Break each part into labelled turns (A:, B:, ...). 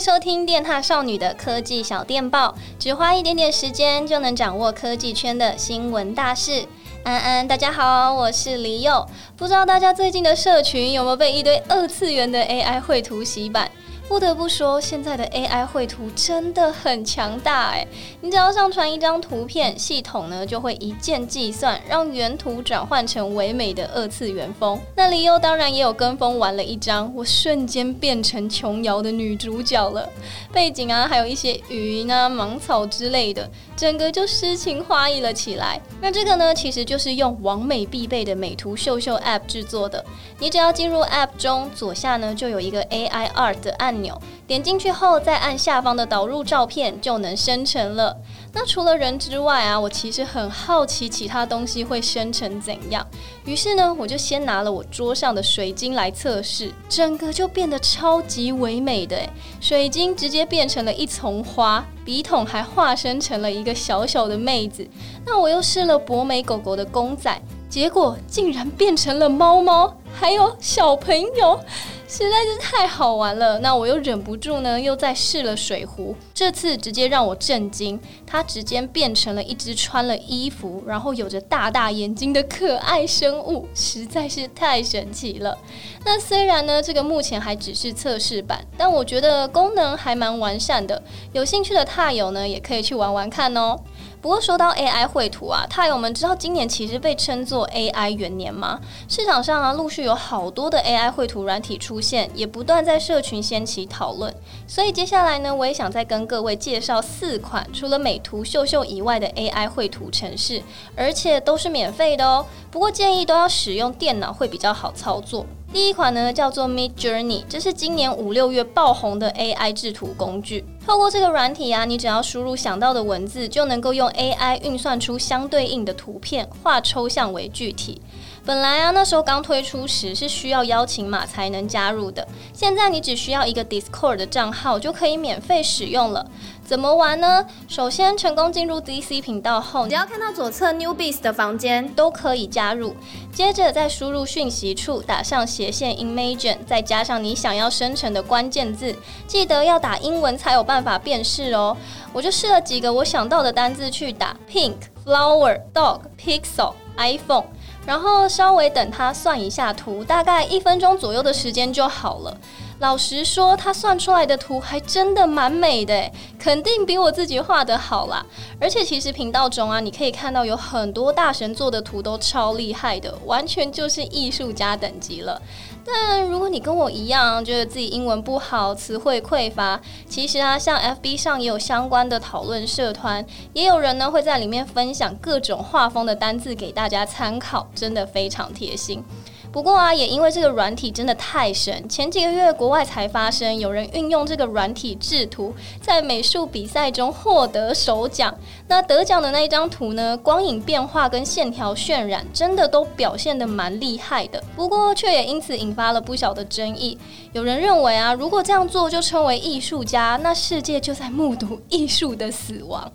A: 收听电踏少女的科技小电报，只花一点点时间就能掌握科技圈的新闻大事。安安，大家好，我是李佑。不知道大家最近的社群有没有被一堆二次元的 AI 绘图洗版？不得不说，现在的 AI 绘图真的很强大诶，你只要上传一张图片，系统呢就会一键计算，让原图转换成唯美的二次元风。那李优当然也有跟风玩了一张，我瞬间变成琼瑶的女主角了，背景啊还有一些云啊、芒草之类的，整个就诗情画意了起来。那这个呢，其实就是用网美必备的美图秀秀 App 制作的。你只要进入 App 中，左下呢就有一个 AI Art 的按钮，点进去后再按下方的导入照片就能生成了。那除了人之外啊，我其实很好奇其他东西会生成怎样。于是呢，我就先拿了我桌上的水晶来测试，整个就变得超级唯美的。水晶直接变成了一丛花，笔筒还化身成了一个小小的妹子。那我又试了博美狗狗的公仔。结果竟然变成了猫猫，还有小朋友，实在是太好玩了。那我又忍不住呢，又再试了水壶。这次直接让我震惊，它直接变成了一只穿了衣服，然后有着大大眼睛的可爱生物，实在是太神奇了。那虽然呢，这个目前还只是测试版，但我觉得功能还蛮完善的。有兴趣的踏友呢，也可以去玩玩看哦。不过说到 AI 绘图啊，獭友们知道今年其实被称作 AI 元年吗？市场上啊，陆续有好多的 AI 绘图软体出现，也不断在社群掀起讨论。所以接下来呢，我也想再跟各位介绍四款除了美图秀秀以外的 AI 绘图程式，而且都是免费的哦。不过建议都要使用电脑会比较好操作。第一款呢叫做 Midjourney，这是今年五六月爆红的 AI 制图工具。透过这个软体啊，你只要输入想到的文字，就能够用 AI 运算出相对应的图片，化抽象为具体。本来啊，那时候刚推出时是需要邀请码才能加入的，现在你只需要一个 Discord 的账号就可以免费使用了。怎么玩呢？首先成功进入 DC 频道后，只要看到左侧 Newbies 的房间都可以加入。接着在输入讯息处打上斜线 Imagine，再加上你想要生成的关键字，记得要打英文才有办法辨识哦。我就试了几个我想到的单字去打：Pink、Flower、Dog、Pixel、iPhone，然后稍微等它算一下图，大概一分钟左右的时间就好了。老实说，他算出来的图还真的蛮美的，肯定比我自己画的好啦。而且其实频道中啊，你可以看到有很多大神做的图都超厉害的，完全就是艺术家等级了。但如果你跟我一样，觉得自己英文不好，词汇匮乏，其实啊，像 FB 上也有相关的讨论社团，也有人呢会在里面分享各种画风的单字给大家参考，真的非常贴心。不过啊，也因为这个软体真的太神，前几个月国外才发生有人运用这个软体制图，在美术比赛中获得首奖。那得奖的那一张图呢，光影变化跟线条渲染，真的都表现得蛮厉害的。不过却也因此引发了不小的争议。有人认为啊，如果这样做就称为艺术家，那世界就在目睹艺术的死亡。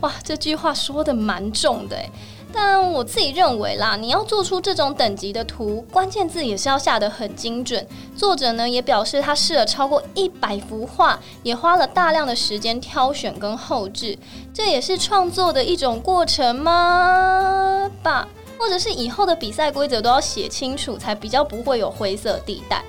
A: 哇，这句话说得蛮重的诶。但我自己认为啦，你要做出这种等级的图，关键字也是要下得很精准。作者呢也表示，他试了超过一百幅画，也花了大量的时间挑选跟后置，这也是创作的一种过程吗？吧，或者是以后的比赛规则都要写清楚，才比较不会有灰色地带。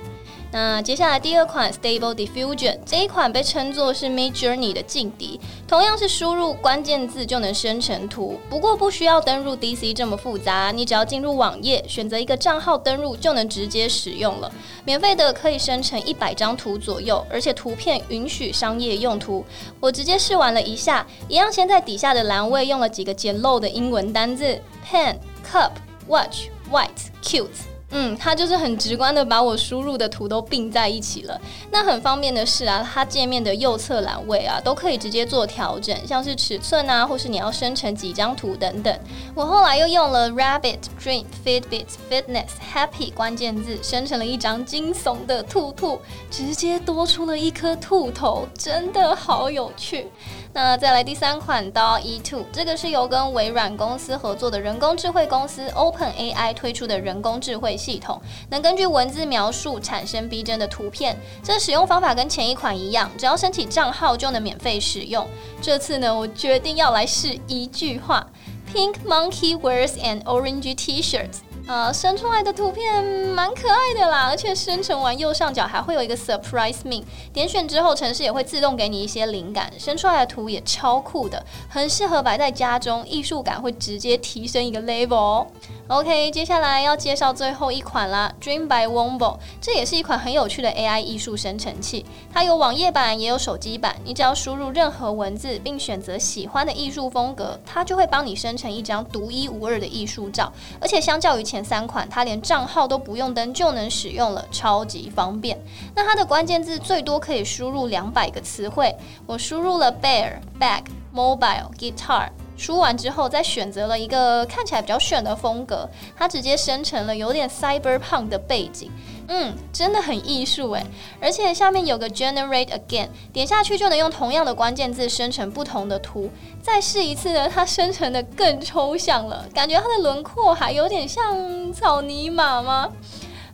A: 那接下来第二款 Stable Diffusion 这一款被称作是 Midjourney 的劲敌，同样是输入关键字就能生成图，不过不需要登入 DC 这么复杂，你只要进入网页，选择一个账号登入就能直接使用了。免费的可以生成一百张图左右，而且图片允许商业用途。我直接试玩了一下，一样先在底下的栏位用了几个简陋的英文单字：pen、cup、watch、white、cute。嗯，它就是很直观的把我输入的图都并在一起了。那很方便的是啊，它界面的右侧栏位啊，都可以直接做调整，像是尺寸啊，或是你要生成几张图等等。我后来又用了 Rabbit、Dream、Fitbit、Fitness、Happy 关键字，生成了一张惊悚的兔兔，直接多出了一颗兔头，真的好有趣。那再来第三款 DALL-E 2，这个是由跟微软公司合作的人工智慧公司 OpenAI 推出的人工智慧系统，能根据文字描述产生逼真的图片。这使用方法跟前一款一样，只要申请账号就能免费使用。这次呢，我决定要来试一句话：Pink monkey wears an orange T-shirt。呃，生出来的图片蛮可爱的啦，而且生成完右上角还会有一个 surprise me，点选之后城市也会自动给你一些灵感，生出来的图也超酷的，很适合摆在家中，艺术感会直接提升一个 level。OK，接下来要介绍最后一款啦，Dream by Wombo，这也是一款很有趣的 AI 艺术生成器，它有网页版也有手机版，你只要输入任何文字并选择喜欢的艺术风格，它就会帮你生成一张独一无二的艺术照，而且相较于前三款，它连账号都不用登就能使用了，超级方便。那它的关键字最多可以输入两百个词汇，我输入了 bear、bag、mobile、guitar，输完之后再选择了一个看起来比较炫的风格，它直接生成了有点 cyberpunk 的背景。嗯，真的很艺术诶，而且下面有个 Generate Again，点下去就能用同样的关键字生成不同的图。再试一次呢，它生成的更抽象了，感觉它的轮廓还有点像草泥马吗？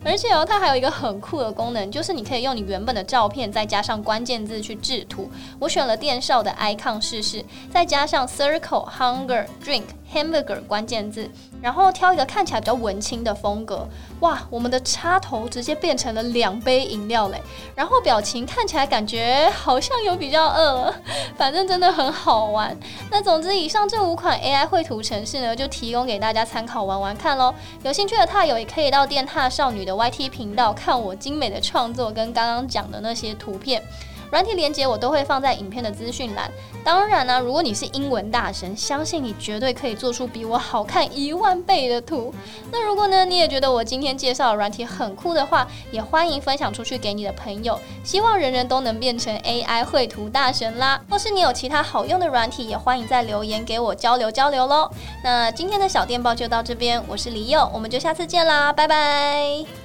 A: 而且哦，它还有一个很酷的功能，就是你可以用你原本的照片，再加上关键字去制图。我选了电少的 icon 试试，再加上 circle、hunger、drink、hamburger 关键字，然后挑一个看起来比较文青的风格。哇，我们的插头直接变成了两杯饮料嘞！然后表情看起来感觉好像有比较饿，反正真的很好玩。那总之，以上这五款 AI 绘图程式呢，就提供给大家参考玩玩看喽。有兴趣的踏友也可以到电踏少女的 YT 频道看我精美的创作跟刚刚讲的那些图片。软体连接我都会放在影片的资讯栏。当然呢、如果你是英文大神，相信你绝对可以做出比我好看一万倍的图。那如果呢，你也觉得我今天介绍的软体很酷的话，也欢迎分享出去给你的朋友。希望人人都能变成 AI 绘图大神啦！或是你有其他好用的软体，也欢迎在留言给我交流交流喽。那今天的小电报就到这边，我是李友，我们就下次见啦，拜拜。